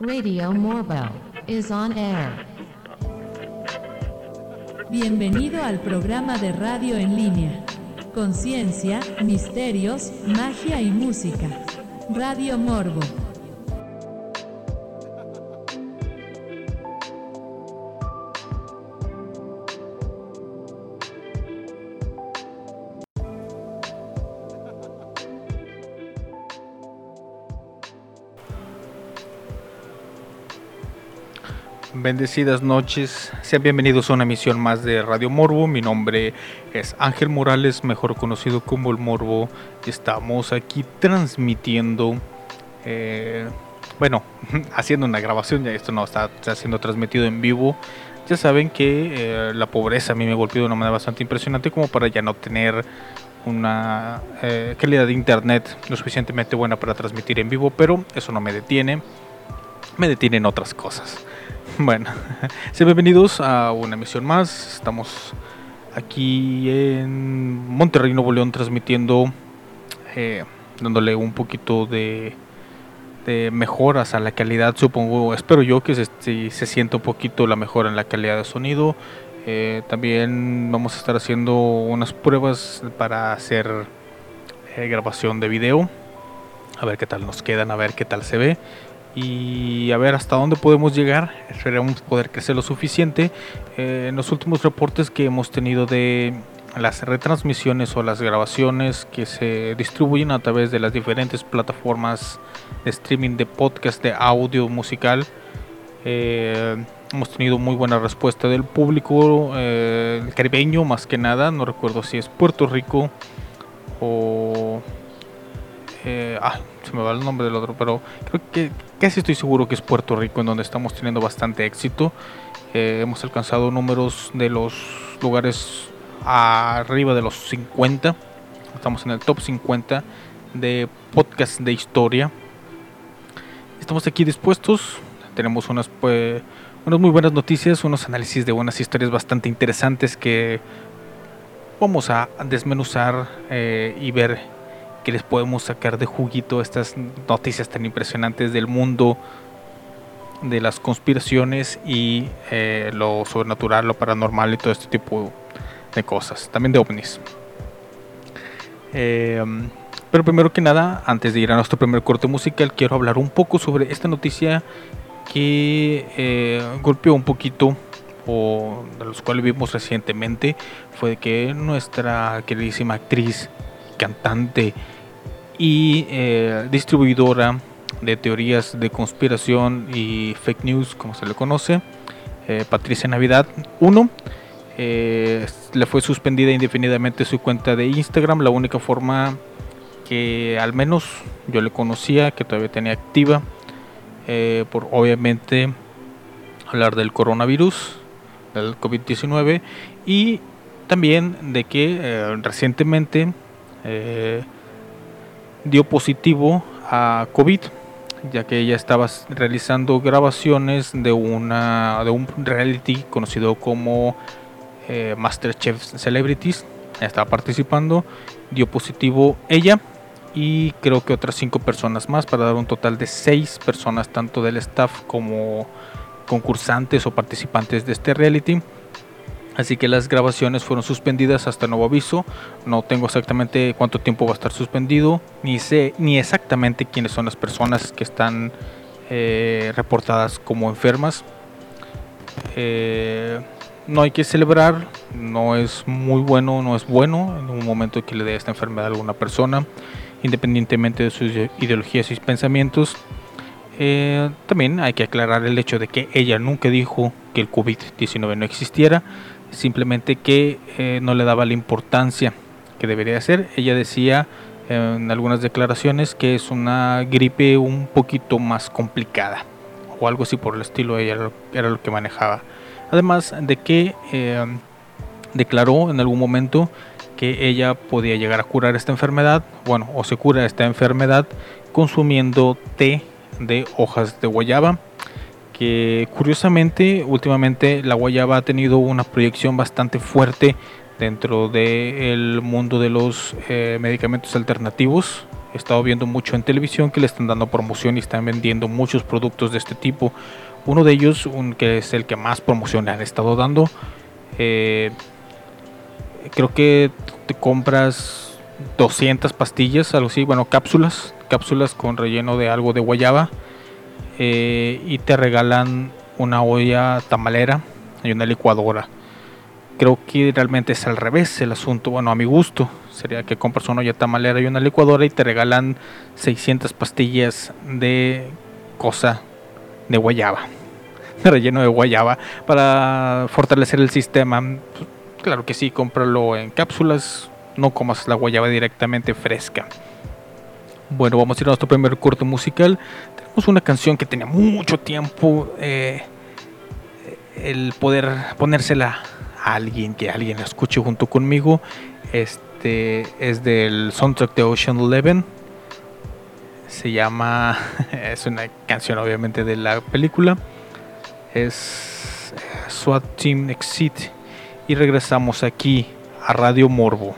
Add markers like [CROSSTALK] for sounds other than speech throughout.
Radio Morbo is on air. Bienvenido al programa de radio en línea. Conciencia, misterios, magia y música. Radio Morbo. Bendecidas noches, sean bienvenidos a una emisión más de Radio Morbo. Mi nombre es Ángel Morales, mejor conocido como el Morbo. Estamos aquí transmitiendo, eh, bueno, [LAUGHS] haciendo una grabación, ya esto no está, siendo transmitido en vivo. Ya saben que eh, la pobreza a mí me golpeó de una manera bastante impresionante como para ya no tener una eh, calidad de internet lo suficientemente buena para transmitir en vivo, pero eso no me detiene, me detienen otras cosas. [LAUGHS] Bueno, sean bienvenidos a una emisión más. Estamos aquí en Monterrey, Nuevo León, transmitiendo, eh, dándole un poquito de, de, mejoras a la calidad. Supongo, espero yo que se, se sienta un poquito la mejora en la calidad de sonido. Eh, también vamos a estar haciendo unas pruebas para hacer eh, grabación de video. A ver qué tal nos quedan, a ver qué tal se ve y a ver hasta dónde podemos llegar. Esperemos poder crecer lo suficiente. Eh, en los últimos reportes que hemos tenido de las retransmisiones o las grabaciones que se distribuyen a través de las diferentes plataformas de streaming de podcast de audio musical. Eh, hemos tenido muy buena respuesta del público eh, caribeño más que nada. No recuerdo si es Puerto Rico o... Eh, ah, se me va el nombre del otro, pero creo que casi estoy seguro que es Puerto Rico en donde estamos teniendo bastante éxito. Eh, hemos alcanzado números de los lugares arriba de los 50. Estamos en el top 50 de podcast de historia. Estamos aquí dispuestos. Tenemos unas, pues, unas muy buenas noticias, unos análisis de buenas historias bastante interesantes que vamos a desmenuzar eh, y ver que les podemos sacar de juguito estas noticias tan impresionantes del mundo de las conspiraciones y eh, lo sobrenatural, lo paranormal y todo este tipo de cosas, también de ovnis. Eh, pero primero que nada, antes de ir a nuestro primer corte musical, quiero hablar un poco sobre esta noticia que eh, golpeó un poquito o de los cuales vimos recientemente fue que nuestra queridísima actriz cantante y eh, distribuidora de teorías de conspiración y fake news, como se le conoce, eh, Patricia Navidad 1. Eh, le fue suspendida indefinidamente su cuenta de Instagram, la única forma que al menos yo le conocía, que todavía tenía activa, por obviamente hablar del coronavirus, del COVID-19, y también de que recientemente dio positivo a COVID, ya que ella estaba realizando grabaciones de, una, de un reality conocido como eh, Masterchef Celebrities. Estaba participando, dio positivo ella y creo que otras cinco personas más para dar un total de seis personas, tanto del staff como concursantes o participantes de este reality. Así que las grabaciones fueron suspendidas hasta nuevo aviso. No tengo exactamente cuánto tiempo va a estar suspendido, ni sé ni exactamente quiénes son las personas que están eh, reportadas como enfermas. Eh, no hay que celebrar, no es muy bueno, no es bueno en un momento que le dé esta enfermedad a alguna persona, independientemente de sus ideologías y pensamientos. Eh, también hay que aclarar el hecho de que ella nunca dijo que el COVID-19 no existiera simplemente que eh, no le daba la importancia que debería ser. Ella decía en algunas declaraciones que es una gripe un poquito más complicada o algo así por el estilo, ella era lo que manejaba. Además de que eh, declaró en algún momento que ella podía llegar a curar esta enfermedad, bueno, o se cura esta enfermedad consumiendo té de hojas de guayaba curiosamente últimamente la guayaba ha tenido una proyección bastante fuerte dentro del mundo de los eh, medicamentos alternativos he estado viendo mucho en televisión que le están dando promoción y están vendiendo muchos productos de este tipo. Uno de ellos, que es el que más promoción le han estado dando, eh, creo que te compras 200 pastillas, algo así, bueno, cápsulas, cápsulas con relleno de algo de guayaba eh, y te regalan una olla tamalera y una licuadora. Creo que realmente es al revés el asunto, bueno, a mi gusto. Sería que compras una olla tamalera y una licuadora y te regalan 600 pastillas de cosa de guayaba, de relleno de guayaba, para fortalecer el sistema. Claro que sí, cómpralo en cápsulas, no comas la guayaba directamente fresca. Bueno, vamos a ir a nuestro primer corto musical. Tenemos una canción que tenía mucho tiempo eh, el poder ponérsela a alguien, que alguien la escuche junto conmigo. Este es del soundtrack de Ocean Eleven. Se llama, [LAUGHS] es una canción obviamente de la película. Es eh, SWAT Team Exit. Y regresamos aquí a Radio Morbo.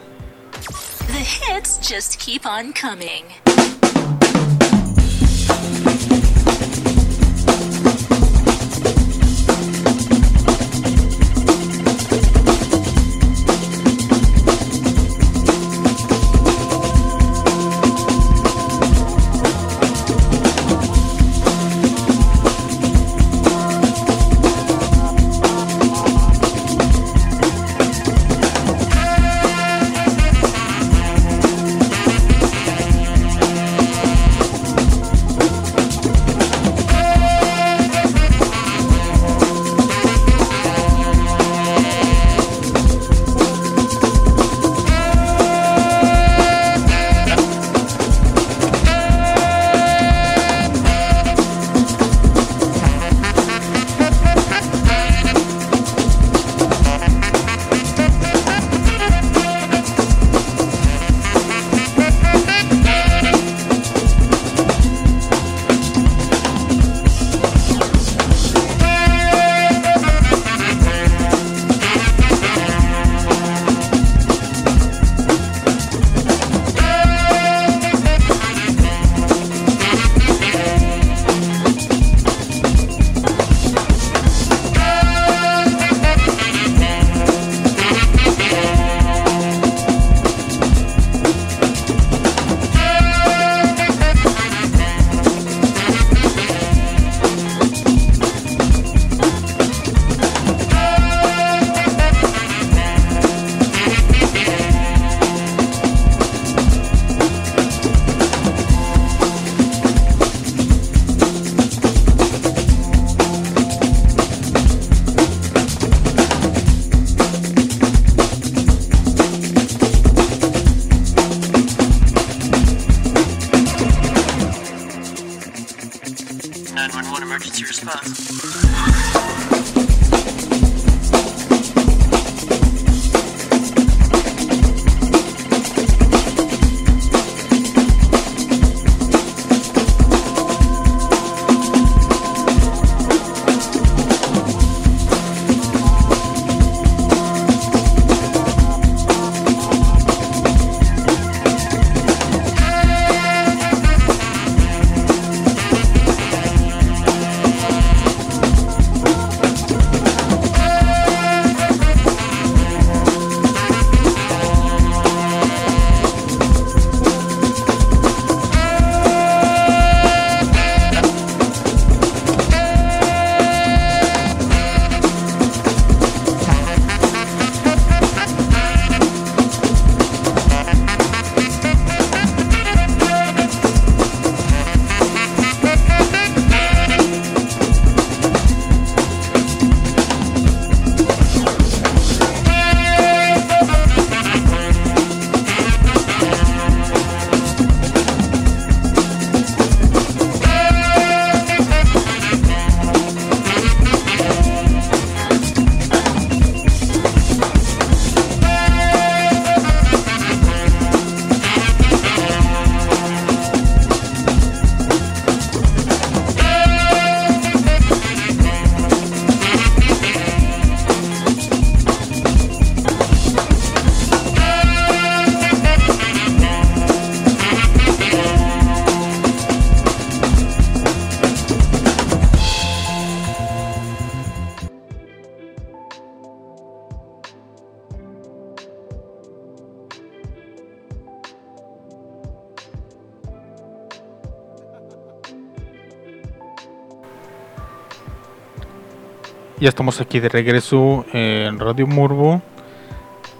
Ya estamos aquí de regreso en Radio Morbo.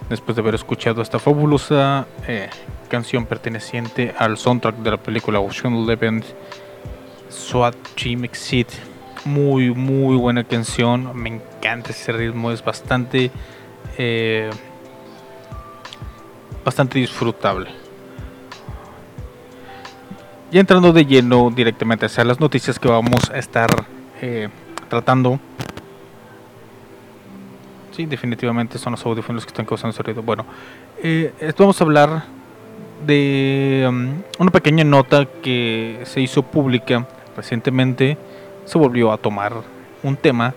Después de haber escuchado esta fabulosa eh, canción perteneciente al soundtrack de la película Ocean Eleven, SWAT Team Exit. Muy, muy buena canción. Me encanta ese ritmo, es bastante, eh, bastante disfrutable. Ya entrando de lleno directamente hacia las noticias que vamos a estar eh, tratando. Sí, definitivamente son los audífonos que están causando ese ruido. Bueno, eh, vamos a hablar de um, una pequeña nota que se hizo pública recientemente. Se volvió a tomar un tema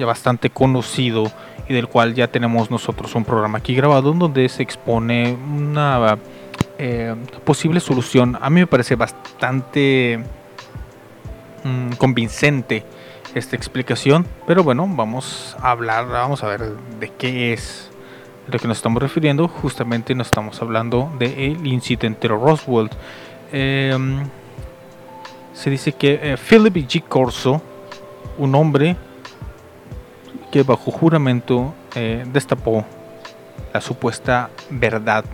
ya bastante conocido y del cual ya tenemos nosotros un programa aquí grabado donde se expone una eh, posible solución. A mí me parece bastante Mm, convincente esta explicación, pero bueno, vamos a hablar, vamos a ver de qué es lo que nos estamos refiriendo. Justamente nos estamos hablando del incidente de Roswell. Em, se dice que eh, Philip G. Corso, un hombre que bajo juramento eh, destapó la supuesta verdad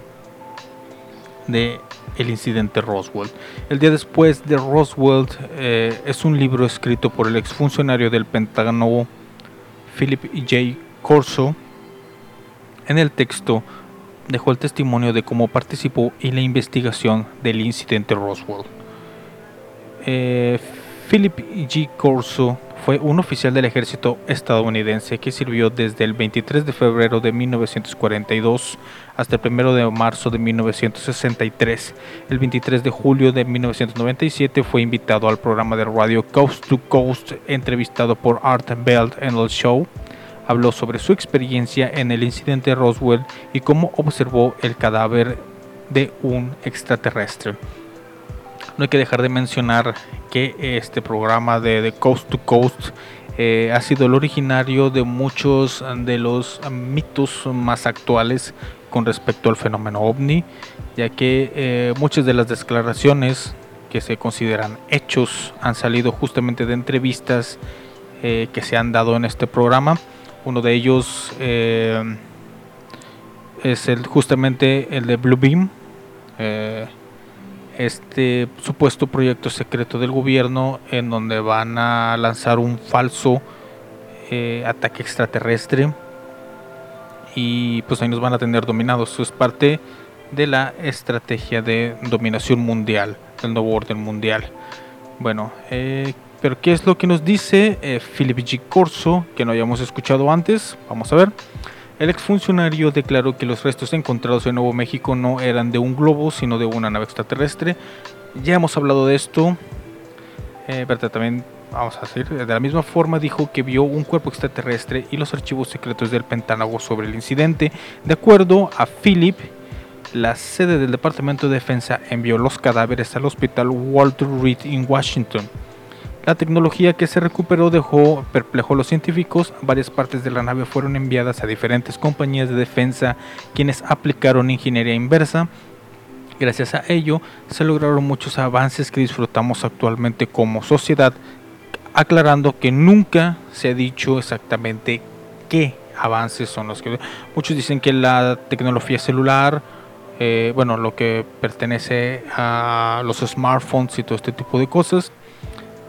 de el incidente Roswell. El día después de Roswell eh, es un libro escrito por el exfuncionario del Pentágono Philip J. Corso. En el texto dejó el testimonio de cómo participó en la investigación del incidente Roswell. Eh, Philip G. Corso fue un oficial del ejército estadounidense que sirvió desde el 23 de febrero de 1942 hasta el 1 de marzo de 1963. El 23 de julio de 1997 fue invitado al programa de radio Coast to Coast, entrevistado por Art Bell en el show. Habló sobre su experiencia en el incidente de Roswell y cómo observó el cadáver de un extraterrestre. No hay que dejar de mencionar que este programa de, Coast to Coast eh, ha sido el originario de muchos de los mitos más actuales con respecto al fenómeno ovni, ya que eh, muchas de las declaraciones que se consideran hechos han salido justamente de entrevistas eh, que se han dado en este programa. Uno de ellos es el, justamente el de Blue Beam, este supuesto proyecto secreto del gobierno en donde van a lanzar un falso ataque extraterrestre y pues ahí nos van a tener dominados. Eso es parte de la estrategia de dominación mundial, del nuevo orden mundial. Bueno, eh, pero ¿qué es lo que nos dice eh, Philip G. Corso, que no hayamos escuchado antes? Vamos a ver. El exfuncionario declaró que los restos encontrados en Nuevo México no eran de un globo, sino de una nave extraterrestre. Ya hemos hablado de esto, eh, también vamos a decir, de la misma forma dijo que vio un cuerpo extraterrestre y los archivos secretos del Pentágono sobre el incidente. De acuerdo a Philip, la sede del Departamento de Defensa envió los cadáveres al hospital Walter Reed en Washington. La tecnología que se recuperó dejó perplejo a los científicos. Varias partes de la nave fueron enviadas a diferentes compañías de defensa, quienes aplicaron ingeniería inversa. Gracias a ello, se lograron muchos avances que disfrutamos actualmente como sociedad, aclarando que nunca se ha dicho exactamente qué avances son los que... Muchos dicen que la tecnología celular, eh, bueno, lo que pertenece a los smartphones y todo este tipo de cosas.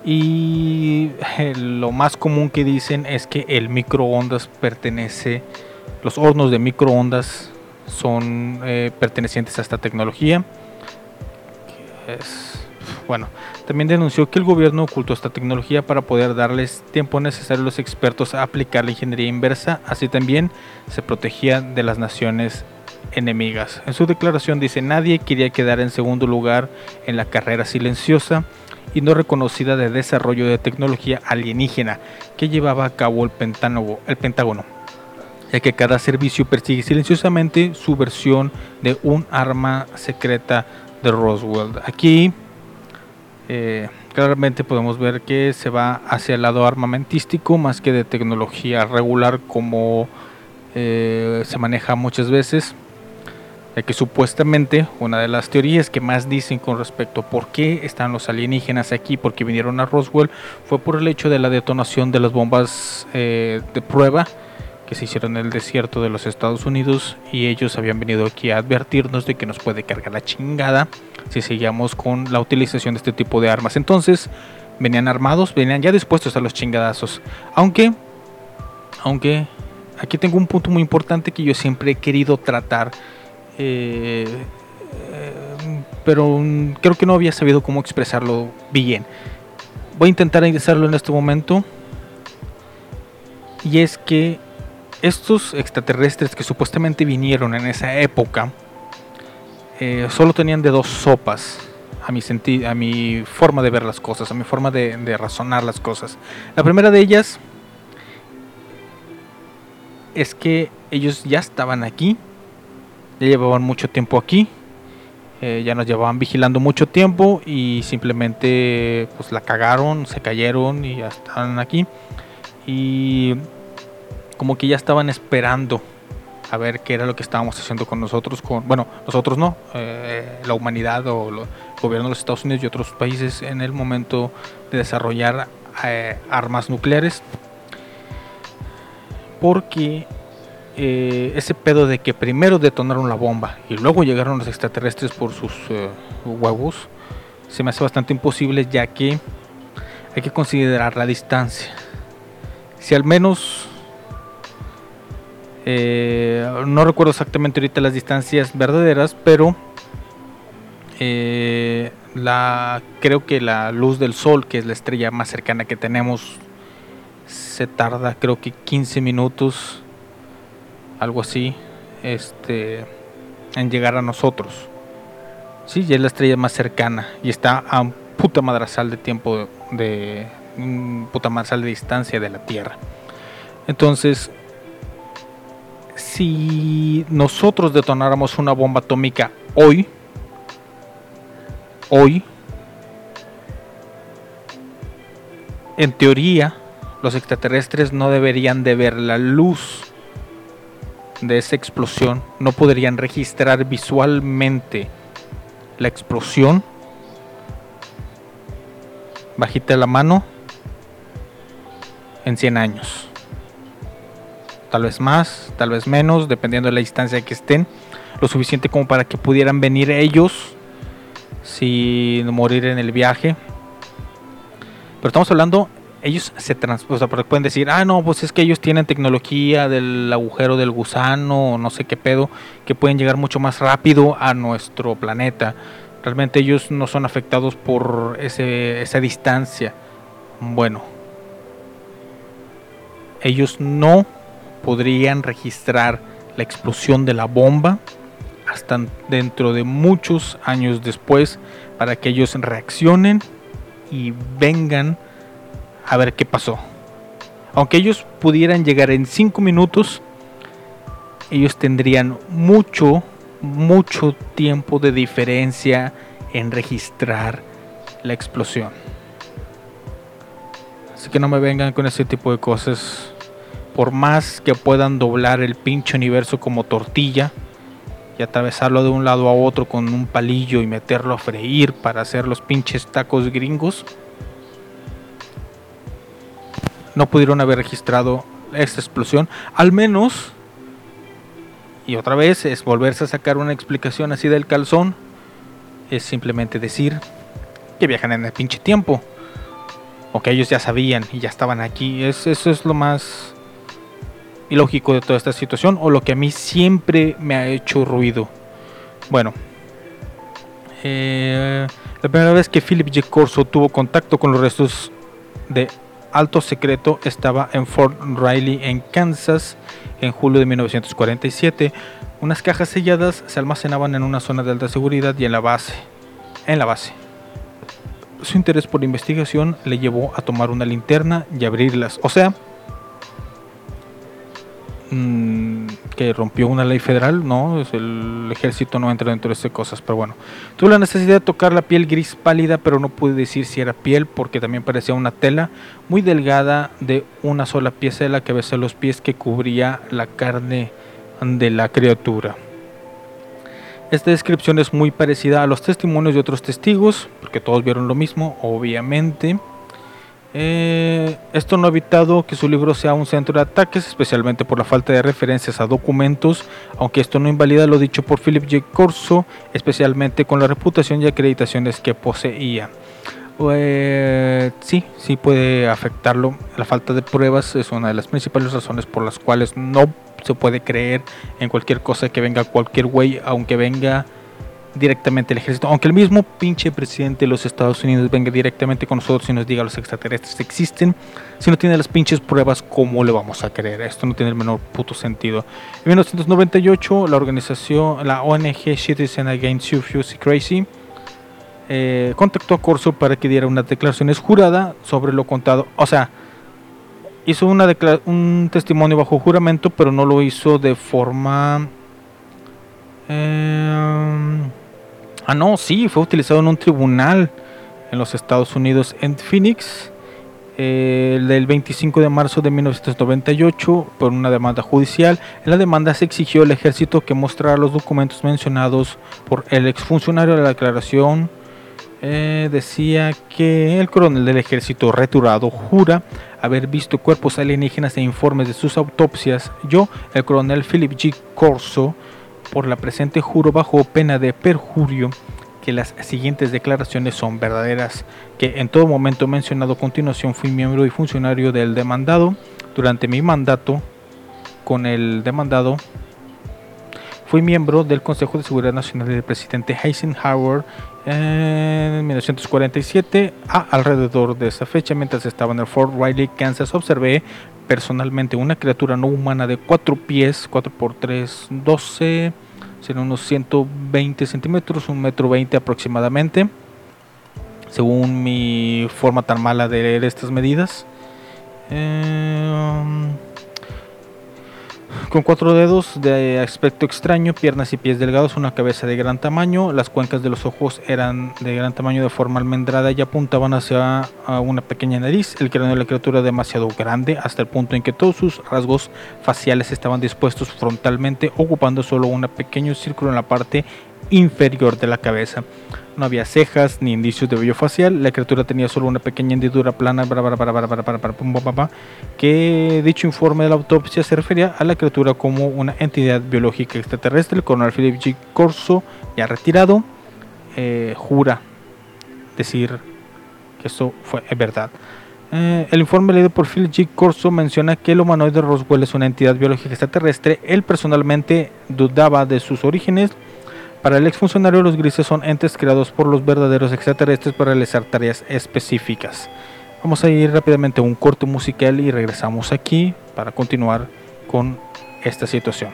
Y eh, lo más común que dicen es que el microondas pertenece, los hornos de microondas son eh, pertenecientes a esta tecnología. Bueno, también denunció que el gobierno ocultó esta tecnología para poder darles tiempo necesario a los expertos a aplicar la ingeniería inversa, así también se protegía de las naciones enemigas. En su declaración dice, nadie quería quedar en segundo lugar en la carrera silenciosa y no reconocida de desarrollo de tecnología alienígena que llevaba a cabo el Pentágono, el Pentágono ya que cada servicio persigue silenciosamente su versión de un arma secreta de Roswell. Aquí eh, claramente podemos ver que se va hacia el lado armamentístico más que de tecnología regular como eh, se maneja muchas veces. Que supuestamente una de las teorías que más dicen con respecto a por qué están los alienígenas aquí, por qué vinieron a Roswell, fue por el hecho de la detonación de las bombas eh, de prueba que se hicieron en el desierto de los Estados Unidos y ellos habían venido aquí a advertirnos de que nos puede cargar la chingada si seguíamos con la utilización de este tipo de armas. Entonces venían armados, venían ya dispuestos a los chingadazos. Aunque, aunque aquí tengo un punto muy importante que yo siempre he querido tratar, eh, pero creo que no había sabido cómo expresarlo bien. Voy a intentar hacerlo en este momento. Y es que estos extraterrestres que supuestamente vinieron en esa época eh, solo tenían de dos sopas a mi, a mi forma de ver las cosas, a mi forma de razonar las cosas. La primera de ellas es que ellos ya estaban aquí, ya llevaban mucho tiempo aquí, eh, ya nos llevaban vigilando mucho tiempo y simplemente pues la cagaron, se cayeron y ya están aquí. Y como que ya estaban esperando a ver qué era lo que estábamos haciendo con nosotros, con, bueno, nosotros no, eh, la humanidad o el gobierno de los Estados Unidos y otros países en el momento de desarrollar eh, armas nucleares. Porque eh, ese pedo de que primero detonaron la bomba y luego llegaron los extraterrestres por sus huevos, se me hace bastante imposible ya que hay que considerar la distancia. Si al menos eh, no recuerdo exactamente ahorita las distancias verdaderas, pero eh, la, creo que la luz del sol, que es la estrella más cercana que tenemos, se tarda creo que 15 minutos, algo así, este, en llegar a nosotros. Sí, ya es la estrella más cercana y está a un puta madrazal de tiempo de, de puta madrazal de distancia de la Tierra. Entonces, si nosotros detonáramos una bomba atómica hoy, hoy, en teoría, los extraterrestres no deberían de ver la luz de esa explosión, no podrían registrar visualmente la explosión. Bajita la mano en 100 años tal vez más, tal vez menos, dependiendo de la distancia que estén, lo suficiente como para que pudieran venir ellos sin morir en el viaje. Pero estamos hablando, ellos se transportan, o pueden decir, ah, no, pues es que ellos tienen tecnología del agujero del gusano, o no sé qué pedo, que pueden llegar mucho más rápido a nuestro planeta. Realmente ellos no son afectados por ese, esa distancia. Bueno, ellos no podrían registrar la explosión de la bomba hasta dentro de muchos años después para que ellos reaccionen y vengan a ver qué pasó. Aunque ellos pudieran llegar en 5 minutos, ellos tendrían mucho, mucho tiempo de diferencia en registrar la explosión. Así que no me vengan con ese tipo de cosas por más que puedan doblar el pinche universo como tortilla y atravesarlo de un lado a otro con un palillo y meterlo a freír para hacer los pinches tacos gringos, no pudieron haber registrado esta explosión. Al menos, y otra vez es volverse a sacar una explicación así del calzón, es simplemente decir que viajan en el pinche tiempo. O que ellos ya sabían y ya estaban aquí. eso es lo más ilógico de toda esta situación o lo que a mí siempre me ha hecho ruido. Bueno, eh, la primera vez que Philip J. Corso tuvo contacto con los restos de alto secreto estaba en Fort Riley, en Kansas, en julio de 1947. Unas cajas selladas se almacenaban en una zona de alta seguridad y en la base. En la base. Su interés por la investigación le llevó a tomar una linterna y abrirlas. O sea, Mm, que rompió una ley federal, no, el ejército no entra dentro de esas cosas, pero bueno. Tuve la necesidad de tocar la piel gris pálida, pero no pude decir si era piel porque también parecía una tela muy delgada de una sola pieza de la cabeza a los pies que cubría la carne de la criatura. Esta descripción es muy parecida a los testimonios de otros testigos, porque todos vieron lo mismo, obviamente. Eh, esto no ha evitado que su libro sea un centro de ataques, especialmente por la falta de referencias a documentos, aunque esto no invalida lo dicho por Philip J. Corso, especialmente con la reputación y acreditaciones que poseía. Eh, sí, sí puede afectarlo. La falta de pruebas es una de las principales razones por las cuales no se puede creer en cualquier cosa que venga cualquier güey, aunque venga directamente el ejército, aunque el mismo pinche presidente de los Estados Unidos venga directamente con nosotros y nos diga los extraterrestres existen, si no tiene las pinches pruebas, ¿cómo le vamos a creer? Esto no tiene el menor puto sentido. En 1998, la organización, la ONG Citizen Against Fusi Crazy, eh, contactó a Corso para que diera unas declaraciones jurada sobre lo contado. O sea, hizo una un testimonio bajo juramento, pero no lo hizo de forma... Eh, Ah, no, sí, fue utilizado en un tribunal en los Estados Unidos en Phoenix eh, el del 25 de marzo de 1998 por una demanda judicial. En la demanda se exigió al ejército que mostrara los documentos mencionados por el exfuncionario de la declaración. Eh, decía que el coronel del ejército returado jura haber visto cuerpos alienígenas e informes de sus autopsias. Yo, el coronel Philip G. Corso, por la presente juro bajo pena de perjurio que las siguientes declaraciones son verdaderas, que en todo momento mencionado a continuación fui miembro y funcionario del demandado durante mi mandato con el demandado fui miembro del Consejo de Seguridad Nacional del presidente Eisenhower en 1947. A alrededor de esa fecha, mientras estaba en el Fort Riley, Kansas, observé personalmente una criatura no humana de 4 pies, 4 por 3, 12, serán unos 120 centímetros, un metro 20 aproximadamente, según mi forma tan mala de leer estas medidas. Eh, con cuatro dedos de aspecto extraño, piernas y pies delgados, una cabeza de gran tamaño, las cuencas de los ojos eran de gran tamaño de forma almendrada y apuntaban hacia una pequeña nariz, el cráneo de la criatura demasiado grande hasta el punto en que todos sus rasgos faciales estaban dispuestos frontalmente, ocupando solo un pequeño círculo en la parte inferior de la cabeza. No había cejas ni indicios de vello facial. La criatura tenía solo una pequeña hendidura plana que dicho informe de la autopsia se refería a la criatura como una entidad biológica extraterrestre. El coronel Philip G. Corso, ya retirado, eh, jura decir que esto fue verdad. Eh, el informe leído por Philip G. Corso menciona que el humanoide Roswell es una entidad biológica extraterrestre. Él personalmente dudaba de sus orígenes para el exfuncionario, los grises son entes creados por los verdaderos extraterrestres para realizar tareas específicas. Vamos a ir rápidamente a un corte musical y regresamos aquí para continuar con esta situación.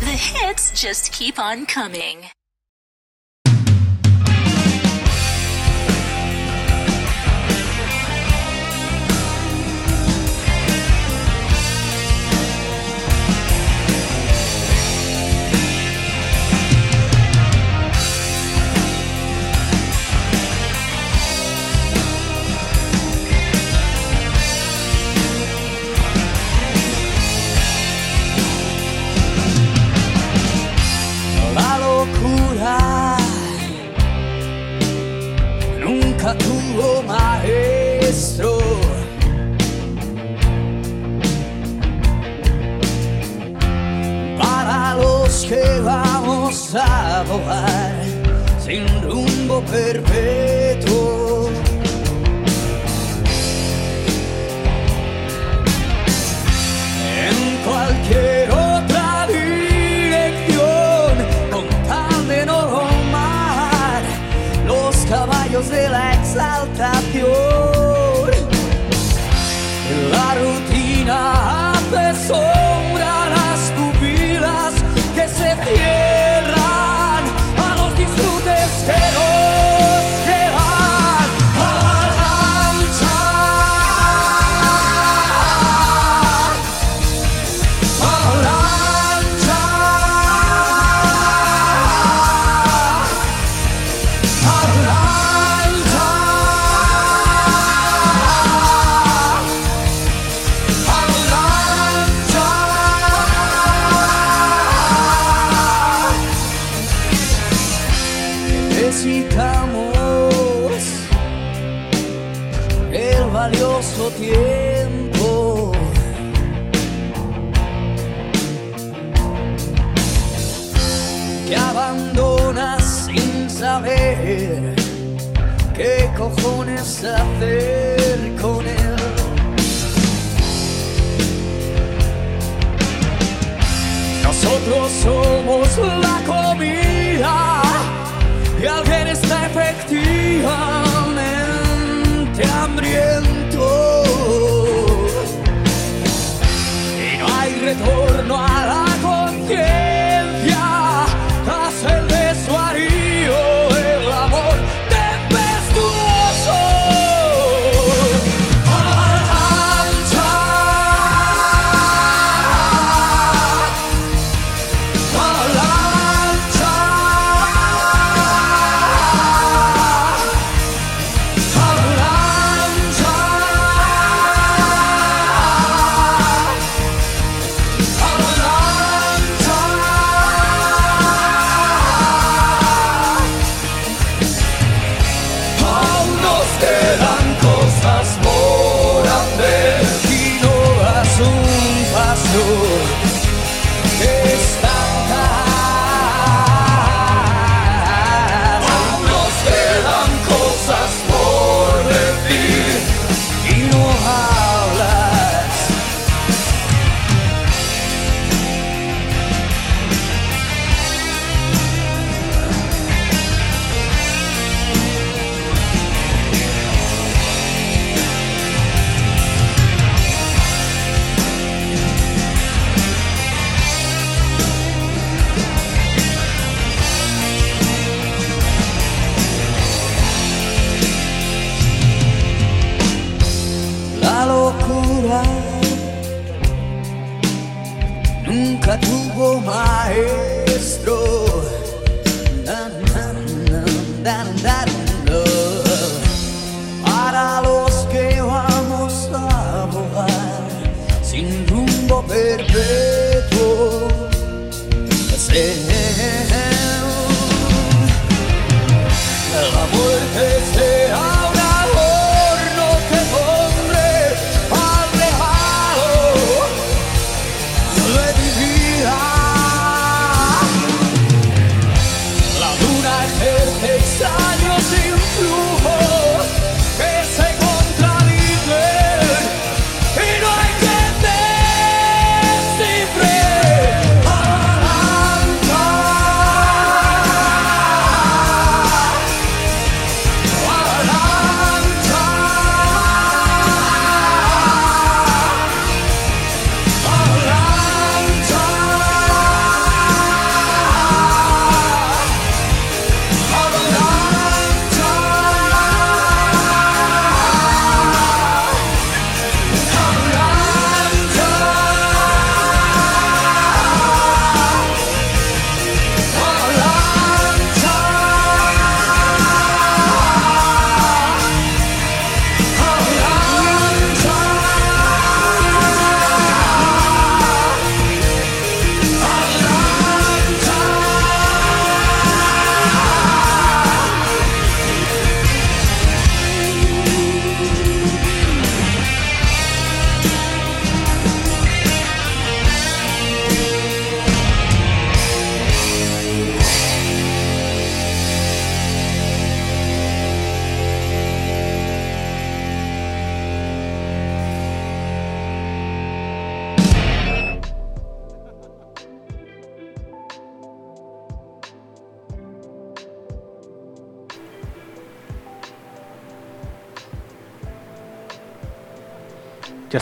The hits just keep on coming. Locura nunca tuvo maestro. Para los que vamos a volar sin rumbo perpetuo.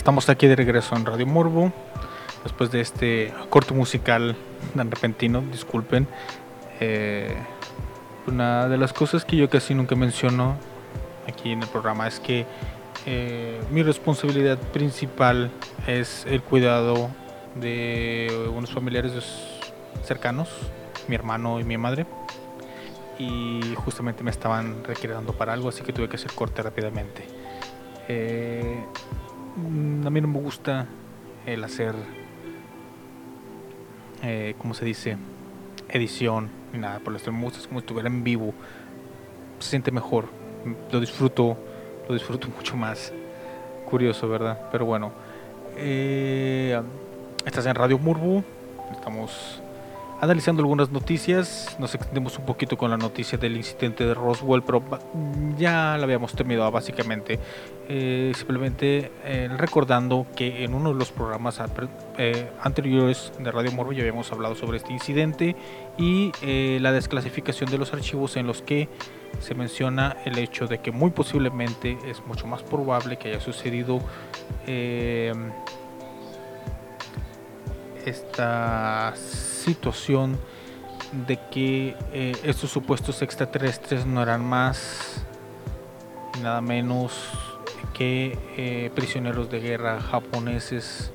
Estamos aquí de regreso en Radio Morbo. Después de este corte musical tan repentino, disculpen. Eh, una de las cosas que yo casi nunca menciono aquí en el programa es que eh, mi responsabilidad principal es el cuidado de unos familiares cercanos, mi hermano y mi madre. Y justamente me estaban requiriendo para algo, así que tuve que hacer corte rápidamente. Eh, a mí no me gusta el hacer, eh, ¿cómo se dice? Edición ni nada por el estilo. Me gusta es como si estuviera en vivo. Se siente mejor. Lo disfruto, lo disfruto [LAUGHS] mucho más. Curioso, ¿verdad? Pero bueno. Eh, estás en Radio Murbu. Estamos analizando algunas noticias. Nos extendemos un poquito con la noticia del incidente de Roswell, pero ya la habíamos terminado básicamente. Eh, simplemente eh, recordando que en uno de los programas eh, anteriores de Radio Morbo ya habíamos hablado sobre este incidente y la desclasificación de los archivos en los que se menciona el hecho de que muy posiblemente es mucho más probable que haya sucedido esta situación de que eh, estos supuestos extraterrestres no eran más nada menos que eh, prisioneros de guerra japoneses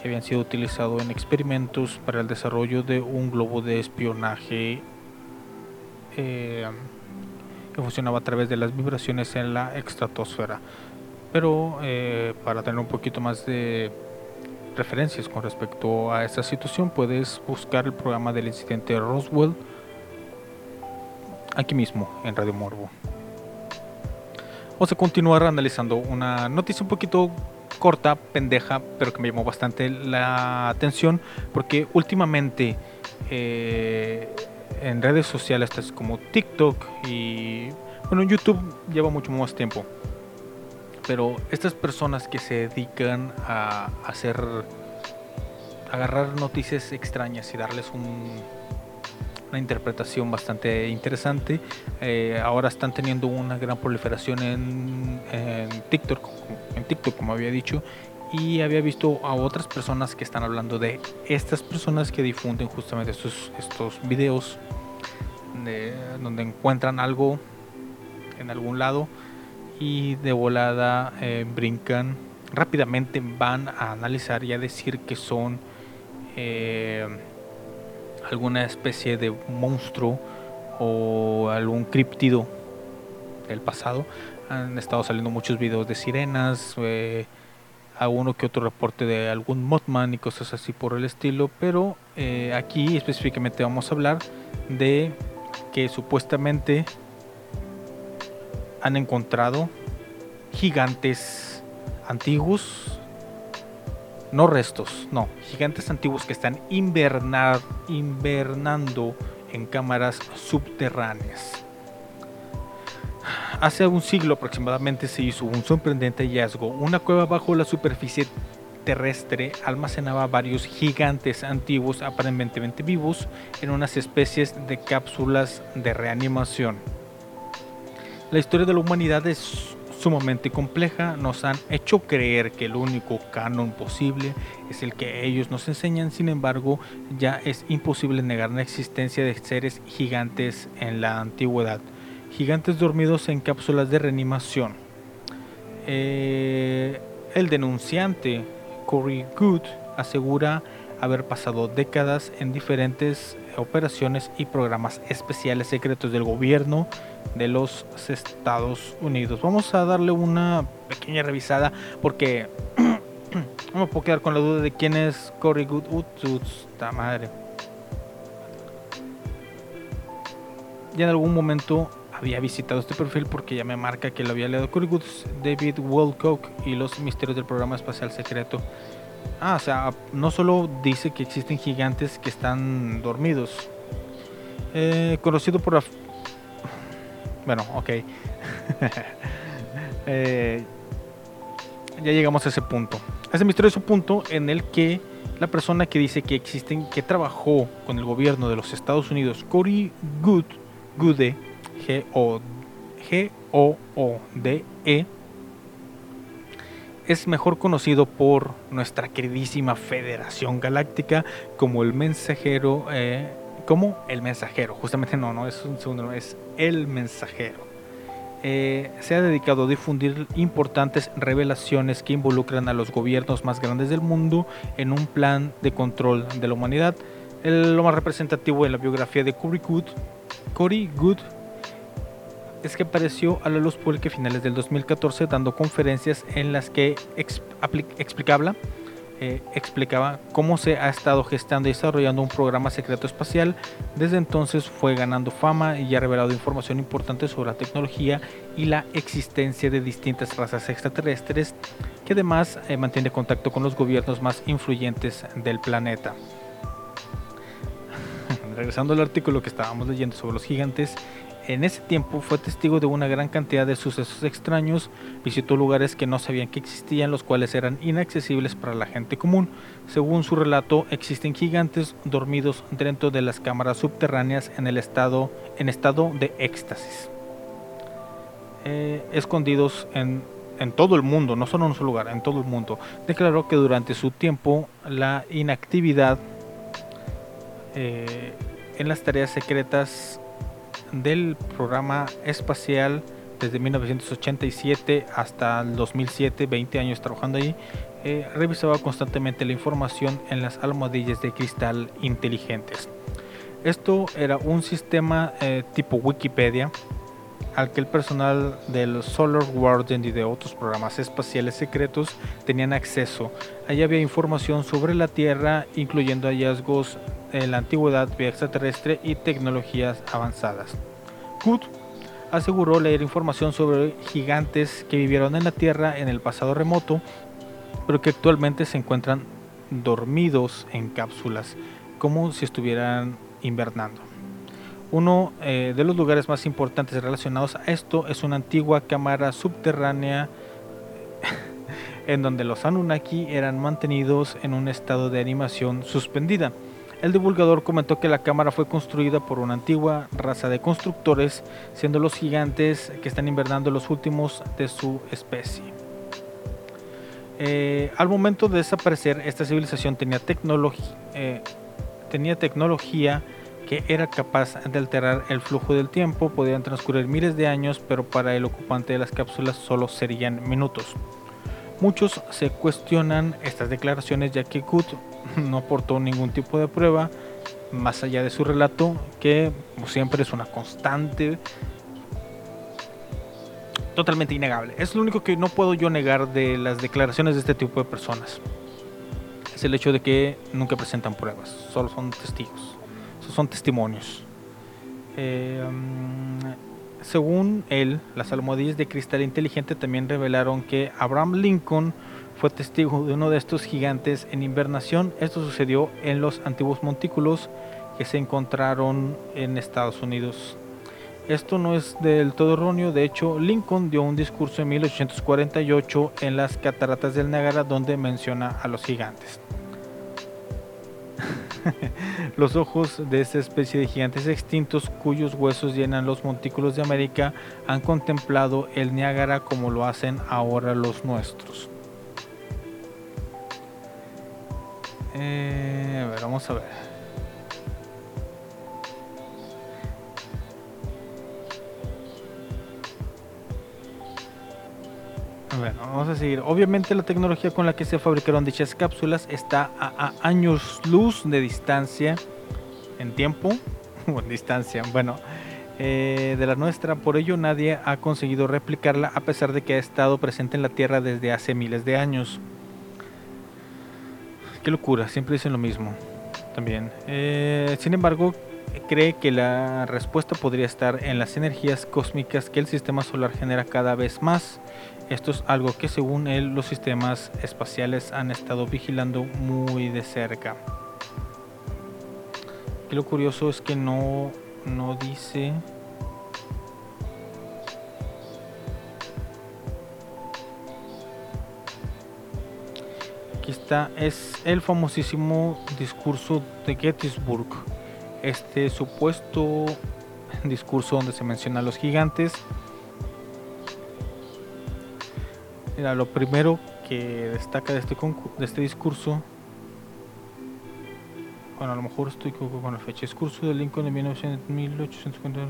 que habían sido utilizados en experimentos para el desarrollo de un globo de espionaje eh, que funcionaba a través de las vibraciones en la estratosfera. Pero para tener un poquito más de referencias con respecto a esta situación, puedes buscar el programa del incidente de Roswell aquí mismo en Radio Morbo. Vamos a continuar analizando una noticia un poquito corta, pendeja, pero que me llamó bastante la atención porque últimamente eh, en redes sociales como TikTok y bueno, YouTube lleva mucho más tiempo. Pero estas personas que se dedican a hacer agarrar noticias extrañas y darles un, una interpretación bastante interesante. Eh, ahora están teniendo una gran proliferación en, TikTok, en TikTok, como había dicho, y había visto a otras personas que están hablando de estas personas que difunden justamente estos, estos videos de- donde encuentran algo en algún lado y de volada eh, brincan rápidamente van a analizar y a decir que son eh, alguna especie de monstruo o algún criptido del pasado. Han estado saliendo muchos videos de sirenas, eh, alguno que otro reporte de algún Mothman y cosas así por el estilo, pero eh, aquí específicamente vamos a hablar de que supuestamente han encontrado gigantes antiguos no restos, no, gigantes antiguos que están invernando en cámaras subterráneas. Hace un siglo aproximadamente se hizo un sorprendente hallazgo. Una cueva bajo la superficie terrestre almacenaba varios gigantes antiguos aparentemente vivos en unas especies de cápsulas de reanimación. La historia de la humanidad es sumamente compleja, nos han hecho creer que el único canon posible es el que ellos nos enseñan, sin embargo, ya es imposible negar la existencia de seres gigantes en la antigüedad, gigantes dormidos en cápsulas de reanimación. Eh, el denunciante Corey Good asegura haber pasado décadas en diferentes operaciones y programas especiales secretos del gobierno de los Estados Unidos. Vamos a darle una pequeña revisada porque [CLEARS THROAT] no me puedo quedar con la duda de quién es Corey Good. esta madre. Ya en algún momento había visitado este perfil porque ya me marca que lo había leído Corey Good, David Wilcock y los misterios del programa espacial secreto. Ah, o sea, no solo dice que existen gigantes que están dormidos. Eh, conocido por la... Bueno, ok. [LAUGHS] Eh, ya llegamos a ese punto. Ese misterioso punto en el que la persona que dice que existen, que trabajó con el gobierno de los Estados Unidos, Cory Good, Gude, G-O- G-O-O-D-E, es mejor conocido por nuestra queridísima Federación Galáctica como el mensajero, eh, como el mensajero, justamente no, no es un segundo, es el mensajero. Eh, se ha dedicado a difundir importantes revelaciones que involucran a los gobiernos más grandes del mundo en un plan de control de la humanidad. El- lo más representativo en la biografía de Cory Good, Good es que apareció a la luz pública a finales del 2014 dando conferencias en las que explicaba eh, explicaba cómo se ha estado gestando y desarrollando un programa secreto espacial. Desde entonces fue ganando fama y ha revelado información importante sobre la tecnología y la existencia de distintas razas extraterrestres, que además eh, mantiene contacto con los gobiernos más influyentes del planeta. [LAUGHS] Regresando al artículo que estábamos leyendo sobre los gigantes, en ese tiempo fue testigo de una gran cantidad de sucesos extraños, visitó lugares que no sabían que existían, los cuales eran inaccesibles para la gente común. Según su relato, existen gigantes dormidos dentro de las cámaras subterráneas en estado, de éxtasis, eh, escondidos en, todo el mundo, no solo en solo lugar, en todo el mundo. Declaró que durante su tiempo la inactividad eh, en las tareas secretas del programa espacial desde 1987 hasta el 2007, 20 años trabajando ahí, eh, revisaba constantemente la información en las almohadillas de cristal inteligentes. Esto era un sistema eh, tipo Wikipedia al que el personal del Solar Guardian y de otros programas espaciales secretos tenían acceso. Allí había información sobre la Tierra, incluyendo hallazgos en la antigüedad, vía extraterrestre y tecnologías avanzadas. Good aseguró leer información sobre gigantes que vivieron en la Tierra en el pasado remoto, pero que actualmente se encuentran dormidos en cápsulas, como si estuvieran invernando. Uno eh, de los lugares más importantes relacionados a esto es una antigua cámara subterránea [LAUGHS] en donde los Anunnaki eran mantenidos en un estado de animación suspendida. El divulgador comentó que la cámara fue construida por una antigua raza de constructores, siendo los gigantes que están invernando los últimos de su especie. Eh, al momento de desaparecer, esta civilización tenía, eh, tenía tecnología que era capaz de alterar el flujo del tiempo. Podían transcurrir miles de años, pero para el ocupante de las cápsulas solo serían minutos. Muchos se cuestionan estas declaraciones ya que Kut [LAUGHS] no aportó ningún tipo de prueba más allá de su relato, que siempre es una constante totalmente innegable. Es lo único que no puedo yo negar de las declaraciones de este tipo de personas. Es el hecho de que nunca presentan pruebas, solo son testigos, son testimonios. Eh, según él, las almohadillas de cristal inteligente también revelaron que Abraham Lincoln fue testigo de uno de estos gigantes en invernación. Esto sucedió en los antiguos montículos que se encontraron en Estados Unidos. Esto no es del todo erróneo, de hecho Lincoln dio un discurso en 1848 en las cataratas del Niágara donde menciona a los gigantes. [LAUGHS] los ojos de esta especie de gigantes extintos cuyos huesos llenan los montículos de América han contemplado el Niágara como lo hacen ahora los nuestros. Eh, a ver, vamos a ver. Bueno, vamos a seguir. Obviamente la tecnología con la que se fabricaron dichas cápsulas está a, años luz de distancia en tiempo [LAUGHS] o en distancia, bueno, eh, de la nuestra. Por ello nadie ha conseguido replicarla a pesar de que ha estado presente en la Tierra desde hace miles de años. Qué locura, siempre dicen lo mismo. También. Eh, sin embargo, cree que la respuesta podría estar en las energías cósmicas que el sistema solar genera cada vez más esto es algo que según él los sistemas espaciales han estado vigilando muy de cerca. Lo curioso es que no, no dice... Aquí está, es el famosísimo discurso de Gettysburg. Este supuesto discurso donde se menciona a los gigantes Mira, lo primero que destaca de este, este discurso, bueno, a lo mejor estoy con la fecha, discurso de Lincoln de 1850,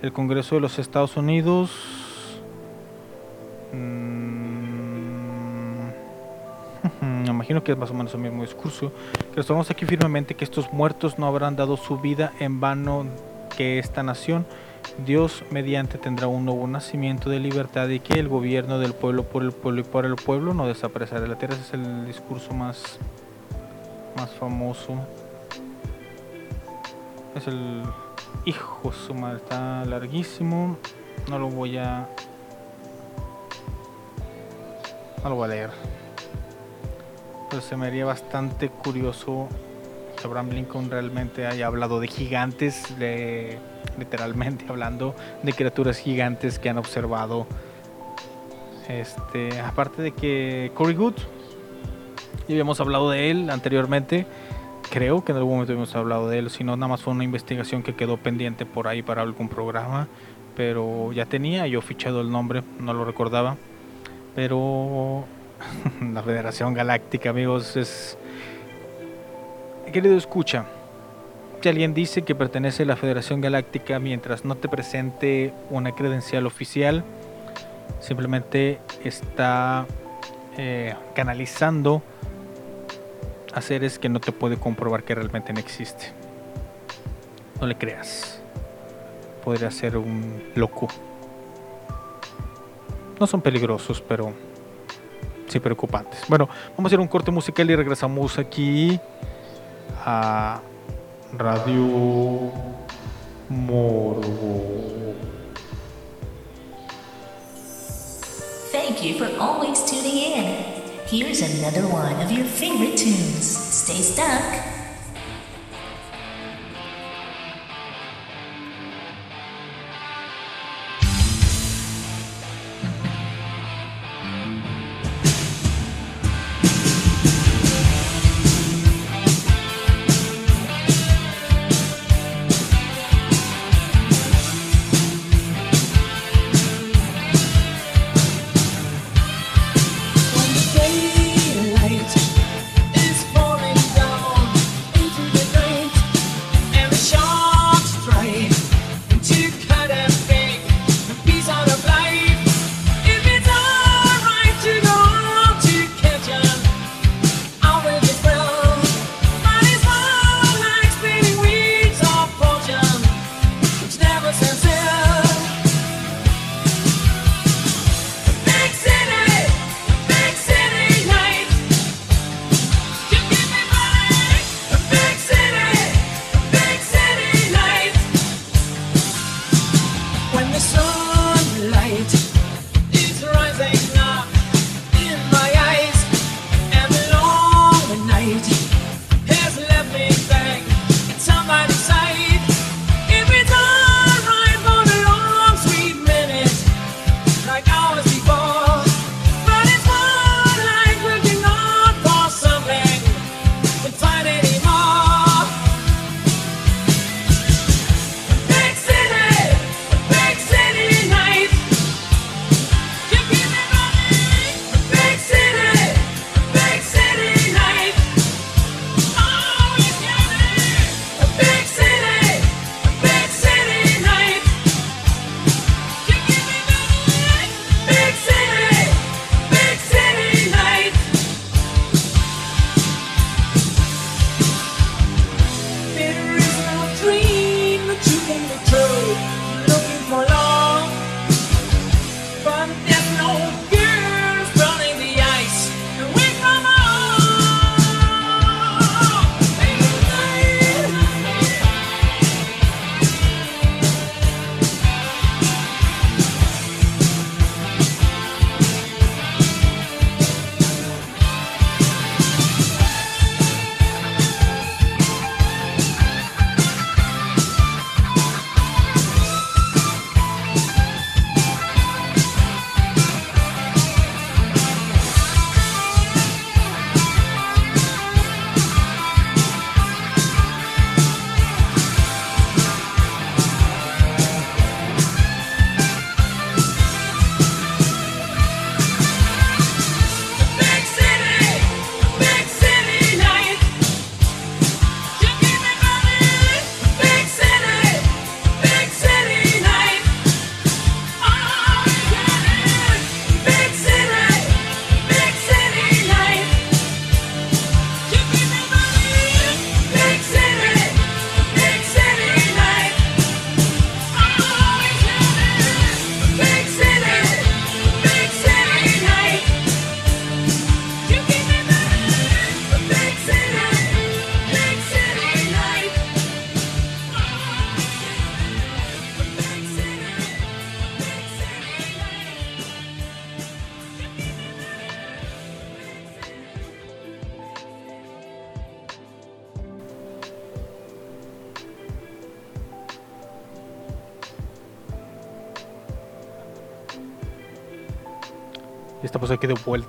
el Congreso de los Estados Unidos. Mm, imagino que es más o menos el mismo discurso. Que estamos aquí firmemente que estos muertos no habrán dado su vida en vano que esta nación Dios mediante tendrá un nuevo nacimiento de libertad y que el gobierno del pueblo por el pueblo y para el pueblo no desaparecerá de la tierra. Ese es el discurso más, más famoso. Es el hijo su madre, está larguísimo. No lo voy a. No lo voy a leer. Pero se me haría bastante curioso que Abraham Lincoln realmente haya hablado de gigantes, de, literalmente [LAUGHS] hablando de criaturas gigantes que han observado. Este, aparte de que Cory Good, ya habíamos hablado de él anteriormente, creo que en algún momento hemos hablado de él, si no, nada más fue una investigación que quedó pendiente por ahí para algún programa, pero ya tenía yo fichado el nombre, no lo recordaba, pero [LAUGHS] la Federación Galáctica, amigos, es... Querido escucha, si alguien dice que pertenece a la Federación Galáctica mientras no te presente una credencial oficial, simplemente está eh, canalizando a seres que no te puede comprobar que realmente no existe. No le creas. Podría ser un loco. No son peligrosos, pero sí preocupantes. Bueno, vamos a hacer un corte musical y regresamos aquí a Radio Morbo. Thank you for always tuning in. Here's another one of your favorite tunes. Stay stuck.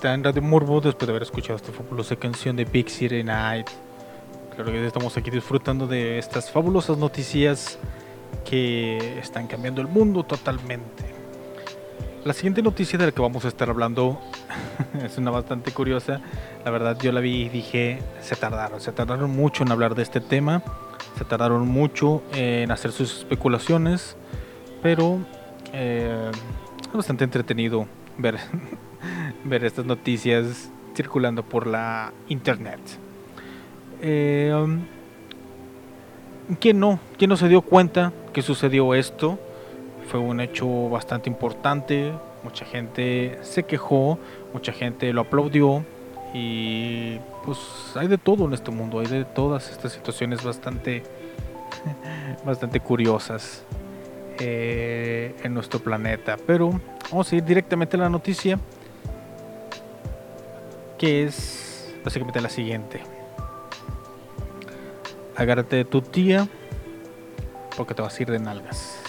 Vuelta en Radio Morbo después de haber escuchado esta fabulosa canción de Big City Night. Claro que estamos aquí disfrutando de estas fabulosas noticias que están cambiando el mundo totalmente. La siguiente noticia de la que vamos a estar hablando [LAUGHS] es una bastante curiosa. La verdad yo la vi y dije, se tardaron, se tardaron mucho en hablar de este tema, se tardaron mucho en hacer sus especulaciones, pero eh, es bastante entretenido ver, ver estas noticias circulando por la internet. Eh, um, ¿Quién no? ¿Quién no se dio cuenta que sucedió esto? Fue un hecho bastante importante. Mucha gente se quejó, mucha gente lo aplaudió. Y pues hay de todo en este mundo, hay de todas estas situaciones bastante, [LAUGHS] bastante curiosas eh, en nuestro planeta. Pero vamos a ir directamente a la noticia, que es básicamente la siguiente. Agárrate de tu tía porque te vas a ir de nalgas.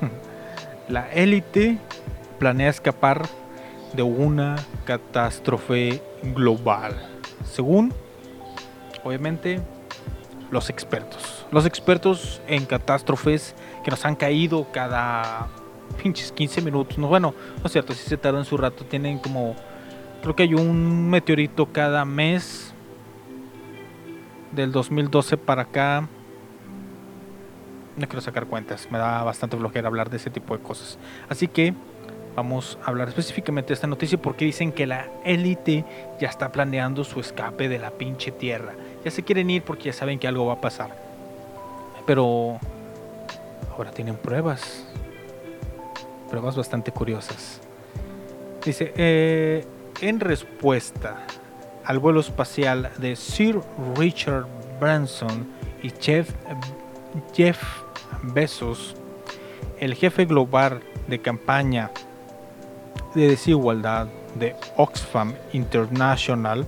[LAUGHS] La élite planea escapar de una catástrofe global, según, obviamente, los expertos. Los expertos en catástrofes que nos han caído cada pinches 15 minutos. No, bueno, no es cierto, si se tardan su rato. Tienen como, creo que hay un meteorito cada mes del 2012 para acá. No quiero sacar cuentas, me da bastante flojera hablar de ese tipo de cosas. Así que vamos a hablar específicamente de esta noticia porque dicen que la élite ya está planeando su escape de la pinche tierra. Ya se quieren ir porque ya saben que algo va a pasar. Pero ahora tienen pruebas. Pruebas bastante curiosas. Dice, eh, en respuesta al vuelo espacial de Sir Richard Branson y Jeff, Jeff Bezos, el jefe global de campaña de desigualdad de Oxfam International,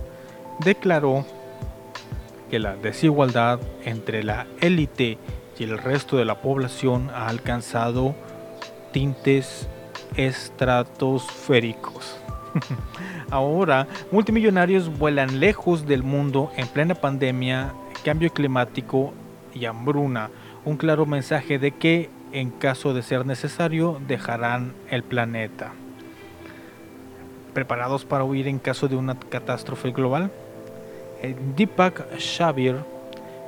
declaró que la desigualdad entre la élite y el resto de la población ha alcanzado tintes estratosféricos. [LAUGHS] Ahora, multimillonarios vuelan lejos del mundo en plena pandemia, cambio climático y hambruna. Un claro mensaje de que, en caso de ser necesario, dejarán el planeta. ¿Preparados para huir en caso de una catástrofe global? Deepak Shabir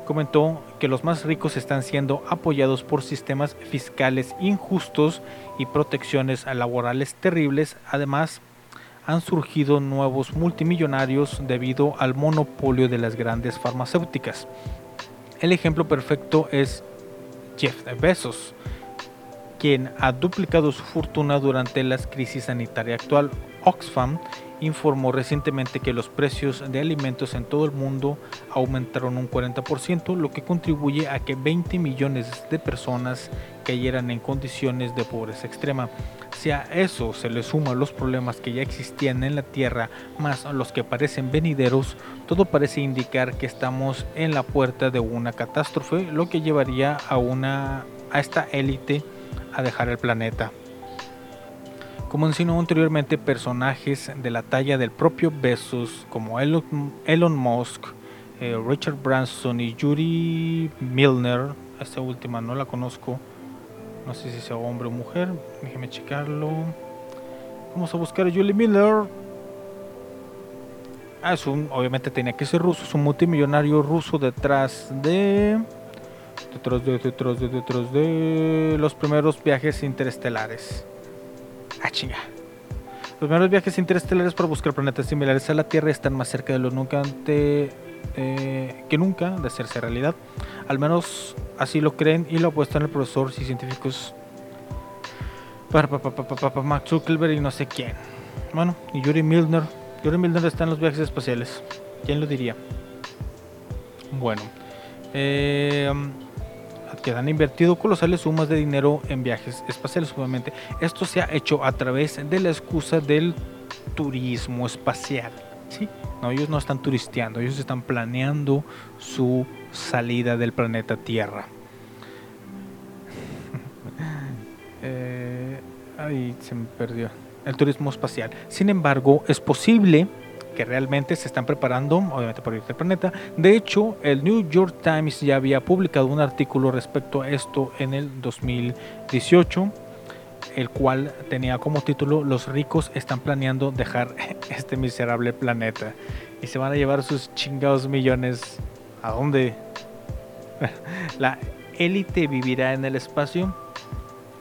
comentó que los más ricos están siendo apoyados por sistemas fiscales injustos y protecciones laborales terribles. Además, han surgido nuevos multimillonarios debido al monopolio de las grandes farmacéuticas. El ejemplo perfecto es Jeff Bezos, quien ha duplicado su fortuna durante la crisis sanitaria actual. Oxfam informó recientemente que los precios de alimentos en todo el mundo aumentaron un 40%, lo que contribuye a que 20 millones de personas cayeran en condiciones de pobreza extrema. Si a eso se le suman los problemas que ya existían en la Tierra, más los que parecen venideros, todo parece indicar que estamos en la puerta de una catástrofe, lo que llevaría a una a esta élite a dejar el planeta. Como mencionó anteriormente, personajes de la talla del propio Bezos, como Elon, Musk, eh, Richard Branson y Yuri Milner, esta última no la conozco, no sé si sea hombre o mujer, déjeme checarlo. Vamos a buscar a Yuri Miller. Ah, es un, obviamente tenía que ser ruso, es un multimillonario ruso detrás de detrás de, detrás de, detrás de los primeros viajes interestelares. Ah, chinga. Los primeros viajes interestelares para buscar planetas similares a la Tierra están más cerca de lo nunca ante, eh, que nunca de hacerse realidad. Al menos así lo creen y lo apuestan el profesor y científicos Max Zuckerberg y no sé quién. Bueno, y Yuri Milner. Yuri Milner está en los viajes espaciales. ¿Quién lo diría? Bueno. Eh, que han invertido colosales sumas de dinero en viajes espaciales, obviamente. Esto se ha hecho a través de la excusa del turismo espacial. ¿sí? No, ellos no están turisteando, ellos están planeando su salida del planeta Tierra. [LAUGHS] eh, ay, se me perdió. el turismo espacial. Sin embargo, es posible que realmente se están preparando, obviamente, para ir al planeta. De hecho, el New York Times ya había publicado un artículo respecto a esto en el 2018, el cual tenía como título Los ricos están planeando dejar [LAUGHS] este miserable planeta y se van a llevar sus chingados millones. ¿A dónde? [LAUGHS] La élite vivirá en el espacio.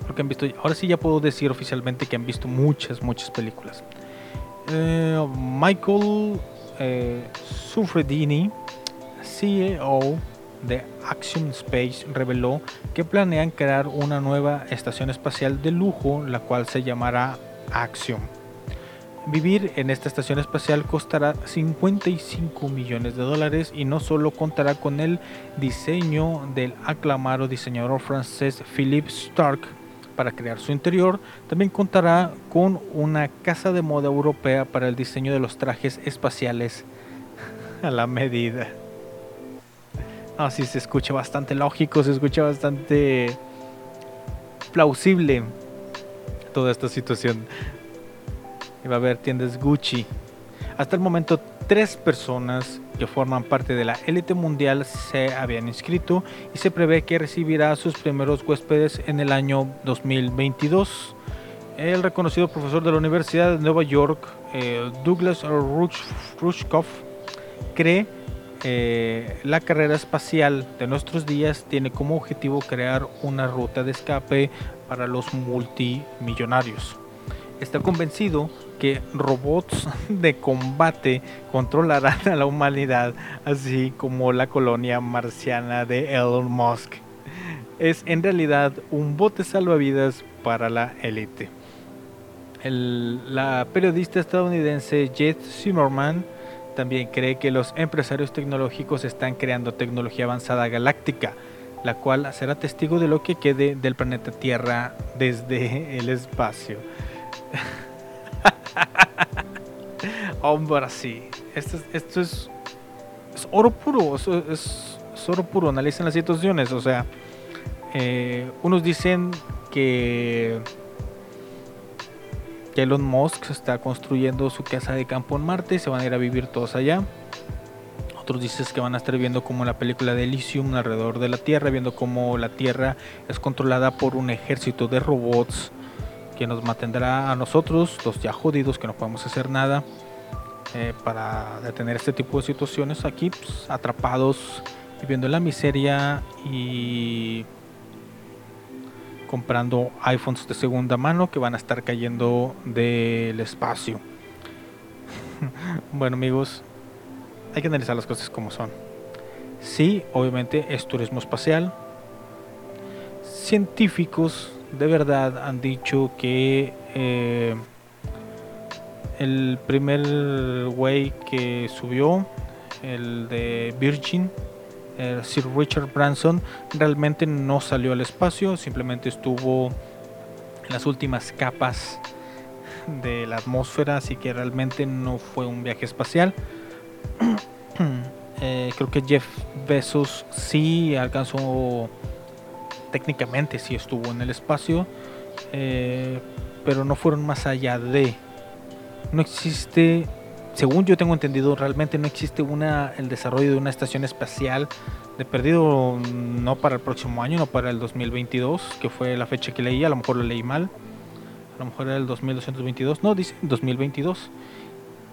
Lo que han visto, ahora sí ya puedo decir oficialmente que han visto muchas, muchas películas. Michael eh, Sufredini, CEO de Axiom Space, reveló que planean crear una nueva estación espacial de lujo, la cual se llamará Axiom. Vivir en esta estación espacial costará 55 millones de dólares y no solo contará con el diseño del aclamado diseñador francés Philippe Stark para crear su interior, también contará con una casa de moda europea para el diseño de los trajes espaciales [LAUGHS] a la medida. Así se escucha bastante lógico, se escucha bastante plausible toda esta situación. Y va a haber tiendas Gucci. Hasta el momento, tres personas que forman parte de la élite mundial se habían inscrito y se prevé que recibirá sus primeros huéspedes en el año 2022. El reconocido profesor de la Universidad de Nueva York, eh, Douglas Rush- Rushkoff, cree eh, la carrera espacial de nuestros días tiene como objetivo crear una ruta de escape para los multimillonarios. Está convencido que robots [LAUGHS] de combate controlarán a la humanidad, así como la colonia marciana de Elon Musk. Es en realidad un bote salvavidas para la élite. La periodista estadounidense Jet Zimmerman también cree que los empresarios tecnológicos están creando tecnología avanzada galáctica, la cual será testigo de lo que quede del planeta Tierra desde el espacio. [LAUGHS] Hombre, sí. Esto, es- es, oro puro. Es, oro puro. Analicen las situaciones. O sea, eh, unos dicen que Elon Musk está construyendo su casa de campo en Marte y se van a ir a vivir todos allá. Otros dicen que van a estar viendo como la película de Elysium alrededor de la Tierra, viendo cómo la Tierra es controlada por un ejército de robots que nos mantendrá a nosotros, los ya jodidos, que no podemos hacer nada, eh, para detener este tipo de situaciones aquí, pues, atrapados, viviendo en la miseria y comprando iPhones de segunda mano que van a estar cayendo del espacio. [LAUGHS] bueno amigos, hay que analizar las cosas como son. Sí, obviamente es turismo espacial. Científicos de verdad han dicho que eh, el primer güey que subió, el de Virgin, Sir Richard Branson, realmente no salió al espacio, simplemente estuvo en las últimas capas de la atmósfera, así que realmente no fue un viaje espacial. [CLEARS THROAT] Eh, creo que Jeff Bezos sí alcanzó, técnicamente sí estuvo en el espacio, eh, pero no fueron más allá de. No existe, según yo tengo entendido, realmente no existe una el desarrollo de una estación espacial de perdido no para el próximo año, no para el 2022, que fue la fecha que leí, a lo mejor lo leí mal. A lo mejor era el 2222, no, dice 2022.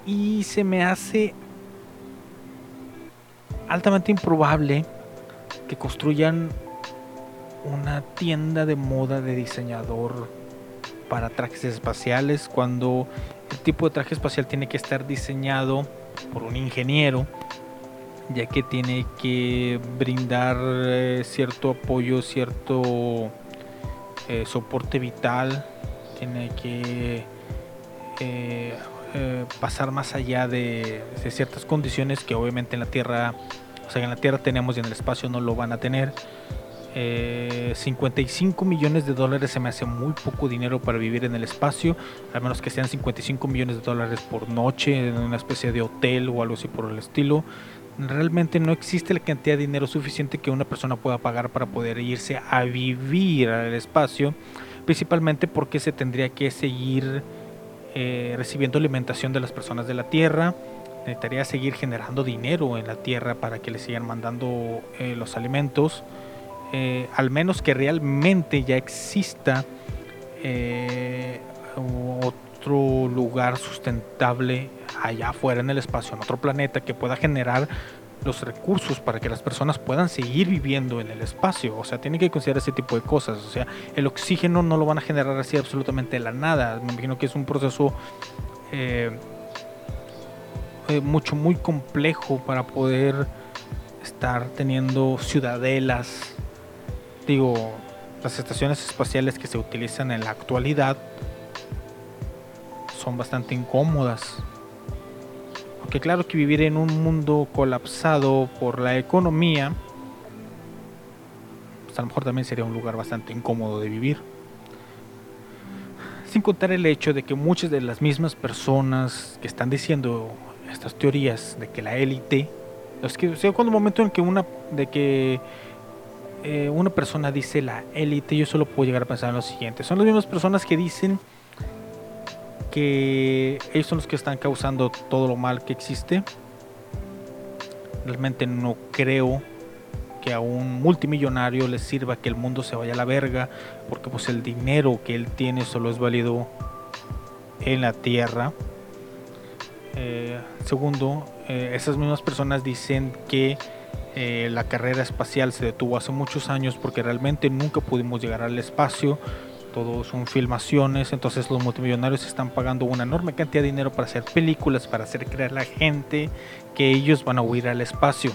Y se me hace altamente improbable que construyan una tienda de moda de diseñador para trajes espaciales cuando el tipo de traje espacial tiene que estar diseñado por un ingeniero ya que tiene que brindar eh, cierto apoyo, cierto eh, soporte vital, tiene que eh, pasar más allá de, de ciertas condiciones que obviamente en la Tierra, o sea, en la Tierra tenemos y en el espacio no lo van a tener. Eh, 55 millones de dólares se me hace muy poco dinero para vivir en el espacio, al menos que sean 55 millones de dólares por noche en una especie de hotel o algo así por el estilo. Realmente no existe la cantidad de dinero suficiente que una persona pueda pagar para poder irse a vivir al espacio, principalmente porque se tendría que seguir eh, recibiendo alimentación de las personas de la Tierra. Necesitaría seguir generando dinero en la Tierra para que le sigan mandando eh, los alimentos. Eh, al menos que realmente ya exista eh, otro lugar sustentable allá afuera en el espacio, en otro planeta que pueda generar los recursos para que las personas puedan seguir viviendo en el espacio. O sea, tienen que considerar ese tipo de cosas. O sea, el oxígeno no lo van a generar así absolutamente de la nada. Me imagino que es un proceso eh, mucho, muy complejo para poder estar teniendo ciudadelas. Digo, las estaciones espaciales que se utilizan en la actualidad son bastante incómodas. Aunque claro que vivir en un mundo colapsado por la economía, pues a lo mejor también sería un lugar bastante incómodo de vivir. Sin contar el hecho de que muchas de las mismas personas que están diciendo estas teorías de que la élite, es que o sea, cuando momento en que una de que eh, una persona dice la élite, yo solo puedo llegar a pensar en lo siguiente. Son las mismas personas que dicen que ellos son los que están causando todo lo mal que existe. Realmente no creo que a un multimillonario le sirva que el mundo se vaya a la verga, porque pues el dinero que él tiene solo es válido en la tierra. Eh, segundo, eh, esas mismas personas dicen que eh, la carrera espacial se detuvo hace muchos años porque realmente nunca pudimos llegar al espacio. Todo son filmaciones, entonces los multimillonarios están pagando una enorme cantidad de dinero para hacer películas, para hacer creer a la gente que ellos van a huir al espacio.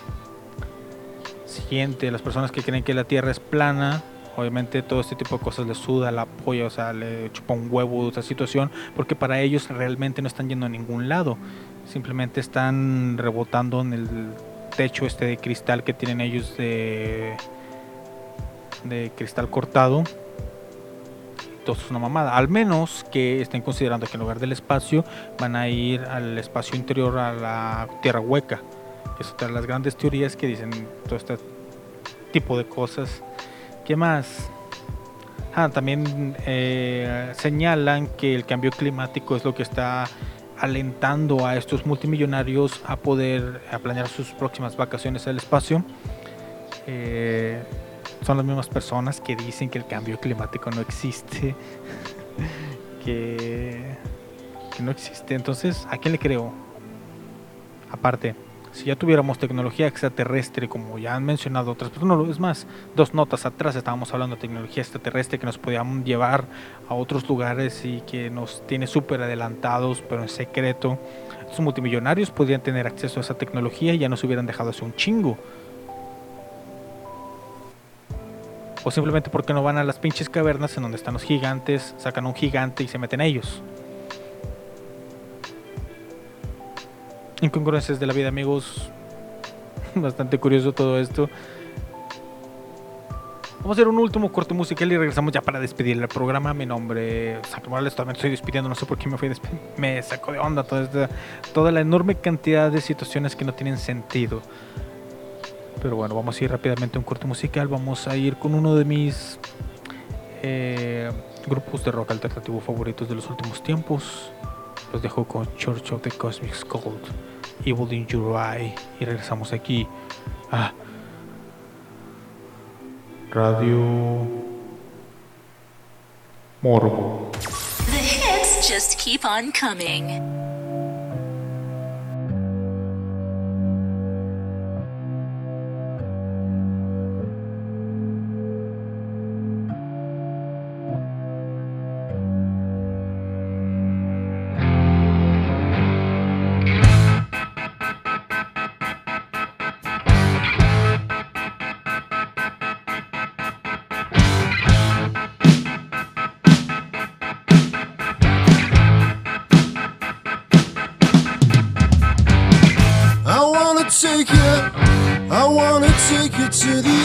Siguiente, las personas que creen que la Tierra es plana, obviamente todo este tipo de cosas les suda la polla, o sea, le chupa un huevo esta situación, porque para ellos realmente no están yendo a ningún lado, simplemente están rebotando en el techo este de cristal que tienen ellos de, de cristal cortado. Eso es una mamada. Al menos que estén considerando que en lugar del espacio van a ir al espacio interior, a la tierra hueca. Es otra de las grandes teorías que dicen todo este tipo de cosas. ¿Qué más? Ah, también eh, señalan que el cambio climático es lo que está alentando a estos multimillonarios a poder a planear sus próximas vacaciones al espacio. Eh, son las mismas personas que dicen que el cambio climático no existe, [LAUGHS] que, que no existe. Entonces, ¿a quién le creo? Aparte, si ya tuviéramos tecnología extraterrestre, como ya han mencionado otras personas, no, es más, dos notas atrás estábamos hablando de tecnología extraterrestre que nos podían llevar a otros lugares y que nos tiene súper adelantados, pero en secreto. Estos multimillonarios podrían tener acceso a esa tecnología y ya nos hubieran dejado hace un chingo. O simplemente porque no van a las pinches cavernas en donde están los gigantes, sacan un gigante y se meten ellos. Incongruencias de la vida, amigos. Bastante curioso todo esto. Vamos a hacer un último corte musical y regresamos ya para despedir el programa. Mi nombre es Ángel Morales, también estoy despidiendo, no sé por qué me fui Me sacó de onda toda, esta, toda la enorme cantidad de situaciones que no tienen sentido. Pero bueno, vamos a ir rápidamente a un corte musical. Vamos a ir con uno de mis eh, grupos de rock alternativo favoritos de los últimos tiempos. Los dejo con Church of the Cosmic Skull, Evil in Your Eye. Y regresamos aquí a Radio Morbo. The hits just keep on coming. To the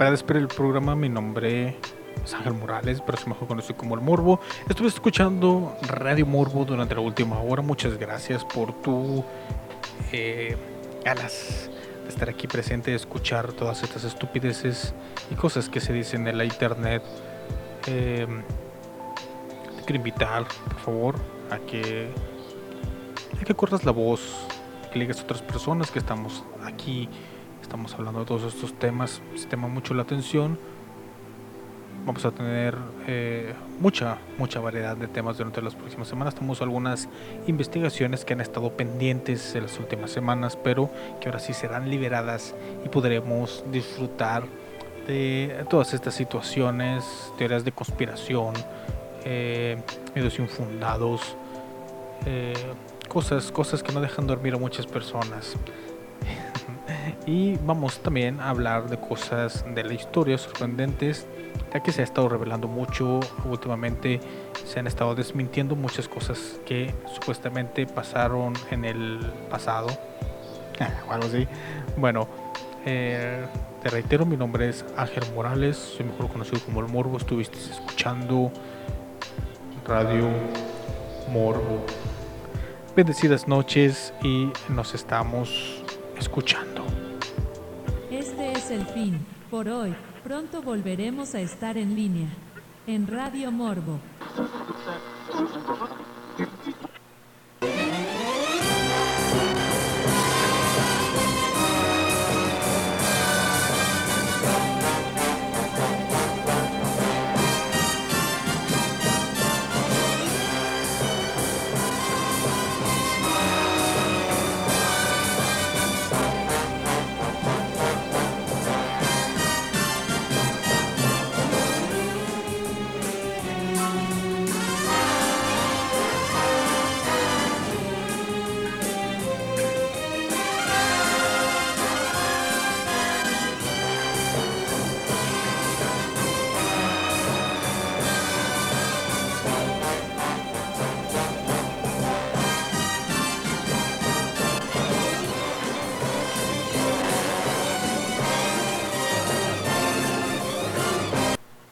para despedir el programa. Mi nombre es Ángel Morales, pero soy mejor conocido como El Morbo. Estuve escuchando Radio Morbo durante la última hora. Muchas gracias por tu eh, de estar aquí presente, escuchar todas estas estupideces y cosas que se dicen en la internet. Eh, te quiero invitar, por favor, a que, a que cortas la voz, que le digas a otras personas que estamos aquí, estamos hablando de todos estos temas, se tema mucho la atención. Vamos a tener eh, mucha, mucha variedad de temas durante las próximas semanas. Tenemos algunas investigaciones que han estado pendientes en las últimas semanas, pero que ahora sí serán liberadas y podremos disfrutar de todas estas situaciones, teorías de conspiración, eh, miedos infundados, eh, cosas, cosas que no dejan dormir a muchas personas. Y vamos también a hablar de cosas de la historia sorprendentes, ya que se ha estado revelando mucho últimamente, se han estado desmintiendo muchas cosas que supuestamente pasaron en el pasado, [LAUGHS] algo así. Bueno, eh, te reitero, mi nombre es Ángel Morales, soy mejor conocido como El Morbo, estuviste escuchando Radio Morbo. Bendecidas noches y nos estamos escuchando. Este es el fin, por hoy. Pronto volveremos a estar en línea, en Radio Morbo.